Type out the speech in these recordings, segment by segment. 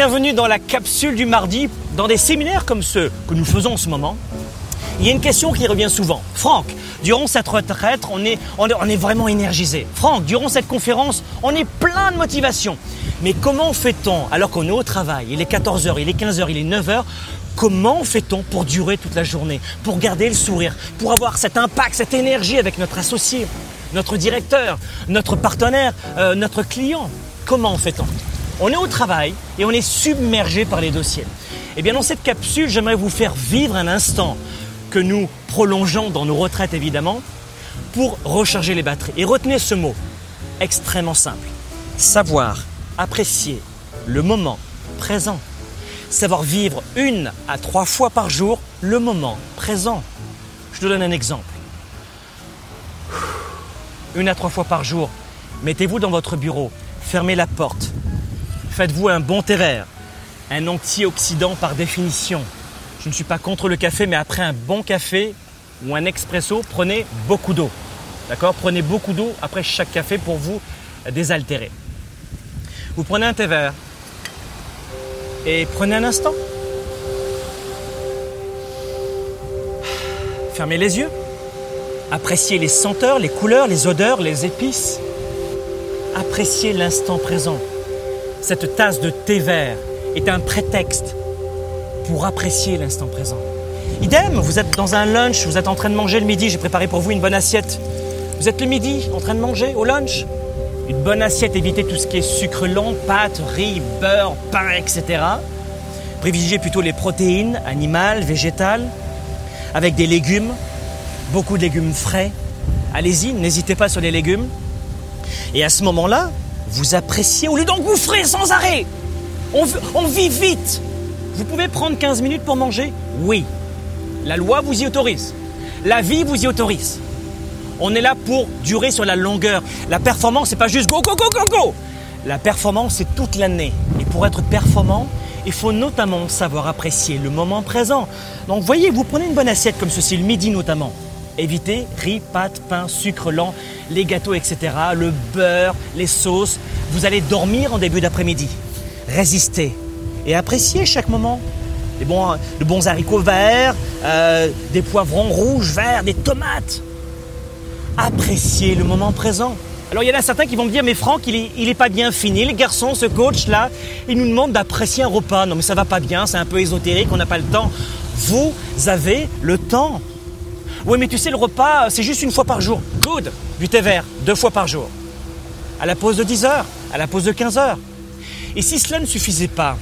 Bienvenue dans la capsule du mardi, dans des séminaires comme ceux que nous faisons en ce moment. Il y a une question qui revient souvent. Franck, durant cette retraite, on est, on est, vraiment énergisé. Franck, durant cette conférence, on est plein de motivation. Mais comment fait-on, alors qu'on est au travail, il est 14h, il est 15h, il est 9h, comment fait-on pour durer toute la journée, pour garder le sourire, pour avoir cet impact, cette énergie avec notre associé, notre directeur, notre partenaire, euh, notre client? Comment fait-on? On est au travail et on est submergé par les dossiers. Eh bien, dans cette capsule, j'aimerais vous faire vivre un instant que nous prolongeons dans nos retraites évidemment pour recharger les batteries. Et retenez ce mot, extrêmement simple. Savoir apprécier le moment présent. Savoir vivre une à trois fois par jour le moment présent. Je te donne un exemple. Une à trois fois par jour, mettez-vous dans votre bureau, fermez la porte, faites-vous un bon thé vert, un antioxydant par définition. Je ne suis pas contre le café, mais après un bon café ou un expresso, prenez beaucoup d'eau. D'accord? Prenez beaucoup d'eau après chaque café pour vous désaltérer. Vous prenez un thé vert et prenez un instant. Fermez les yeux. Appréciez les senteurs, les couleurs, les odeurs, les épices. Appréciez l'instant présent. Cette tasse de thé vert est un prétexte pour apprécier l'instant présent. Idem, vous êtes dans un lunch, vous êtes en train de manger le midi, j'ai préparé pour vous une bonne assiette. Vous êtes le midi en train de manger au lunch? Une bonne assiette, évitez tout ce qui est sucre lent, pâtes, riz, beurre, pain, etc. Privilégiez plutôt les protéines animales, végétales, avec des légumes, beaucoup de légumes frais. Allez-y, n'hésitez pas sur les légumes. Et à ce moment-là, vous appréciez au lieu d'engouffrer sans arrêt. On, vit vite. Vous pouvez prendre 15 minutes pour manger? Oui. La loi vous y autorise. La vie vous y autorise. On est là pour durer sur la longueur. La performance, c'est pas juste go, go, go, go, go. La performance, c'est toute l'année. Et pour être performant, il faut notamment savoir apprécier le moment présent. Donc, voyez, vous prenez une bonne assiette comme ceci, le midi notamment. Évitez riz, pâtes, pain, sucre lent, les gâteaux, etc., le beurre, les sauces. Vous allez dormir en début d'après-midi. Résistez et appréciez chaque moment. Des bons, de bons haricots verts, euh, des poivrons rouges, verts, des tomates. Appréciez le moment présent. Alors il y en a certains qui vont me dire, mais Franck, il est, il est pas bien fini. Le garçon, ce coach-là, il nous demande d'apprécier un repas. Non mais ça va pas bien, c'est un peu ésotérique, on n'a pas le temps. Vous avez le temps. Oui mais tu sais, le repas, c'est juste une fois par jour. Good Du thé vert, deux fois par jour. À la pause de 10 heures, à la pause de 15 heures. Et si cela ne suffisait pas,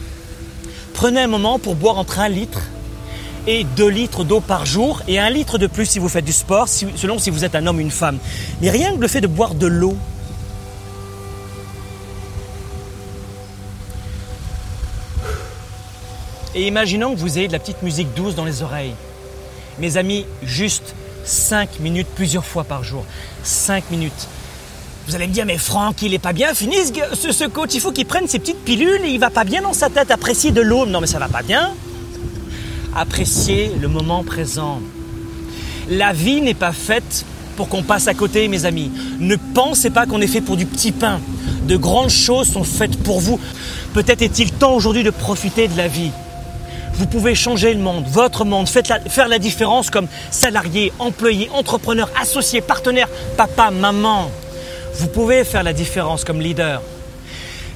prenez un moment pour boire entre un litre et 2 litres d'eau par jour et un litre de plus si vous faites du sport, selon si vous êtes un homme ou une femme. Mais rien que le fait de boire de l'eau, Et imaginons que vous ayez de la petite musique douce dans les oreilles. Mes amis, juste 5 minutes plusieurs fois par jour. 5 minutes. Vous allez me dire, mais Franck, il est pas bien fini ce, ce coach, il faut qu'il prenne ses petites pilules, il va pas bien dans sa tête, apprécier de l'eau. Non mais ça va pas bien. Appréciez le moment présent. La vie n'est pas faite pour qu'on passe à côté, mes amis. Ne pensez pas qu'on est fait pour du petit pain. De grandes choses sont faites pour vous. Peut-être est-il temps aujourd'hui de profiter de la vie. Vous pouvez changer le monde, votre monde, faites faire la différence comme salarié, employé, entrepreneur, associé, partenaire, papa, maman. Vous pouvez faire la différence comme leader.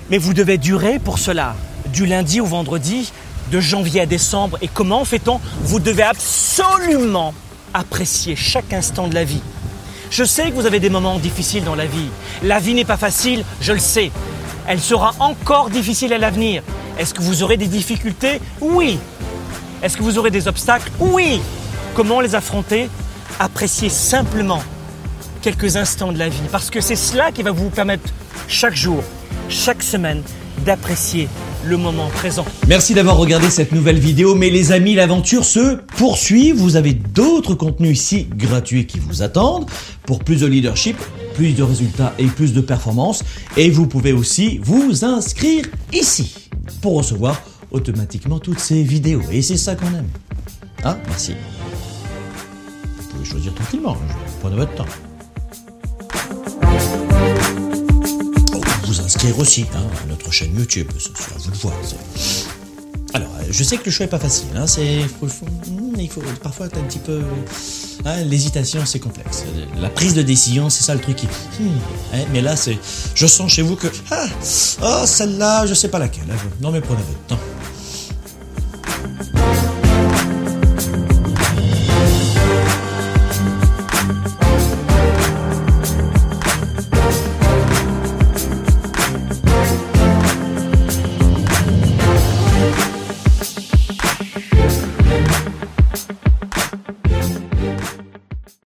Mais vous devez durer pour cela, du lundi au vendredi, de janvier à décembre. Et comment fait-on? Vous devez absolument apprécier chaque instant de la vie. Je sais que vous avez des moments difficiles dans la vie. La vie n'est pas facile, je le sais. Elle sera encore difficile à l'avenir. Est-ce que vous aurez des difficultés? Oui. Est-ce que vous aurez des obstacles Oui. Comment les affronter Appréciez simplement quelques instants de la vie. Parce que c'est cela qui va vous permettre chaque jour, chaque semaine, d'apprécier le moment présent. Merci d'avoir regardé cette nouvelle vidéo, mais les amis, l'aventure se poursuit. Vous avez d'autres contenus ici gratuits qui vous attendent pour plus de leadership, plus de résultats et plus de performances. Et vous pouvez aussi vous inscrire ici pour recevoir automatiquement toutes ces vidéos. Et c'est ça qu'on aime. Ah, merci. Vous pouvez choisir tranquillement, prenez votre temps. vous inscrire aussi hein, à notre chaîne YouTube. À vous de voir. Alors, euh, je sais que le choix est pas facile. Hein, c'est, il faut parfois être un petit peu. Hein, l'hésitation, c'est complexe. La prise de décision, c'est ça le truc qui. Hmm, hein, mais là, c'est. Je sens chez vous que. Ah, oh, celle-là, je sais pas laquelle. Non, mais prenez votre temps.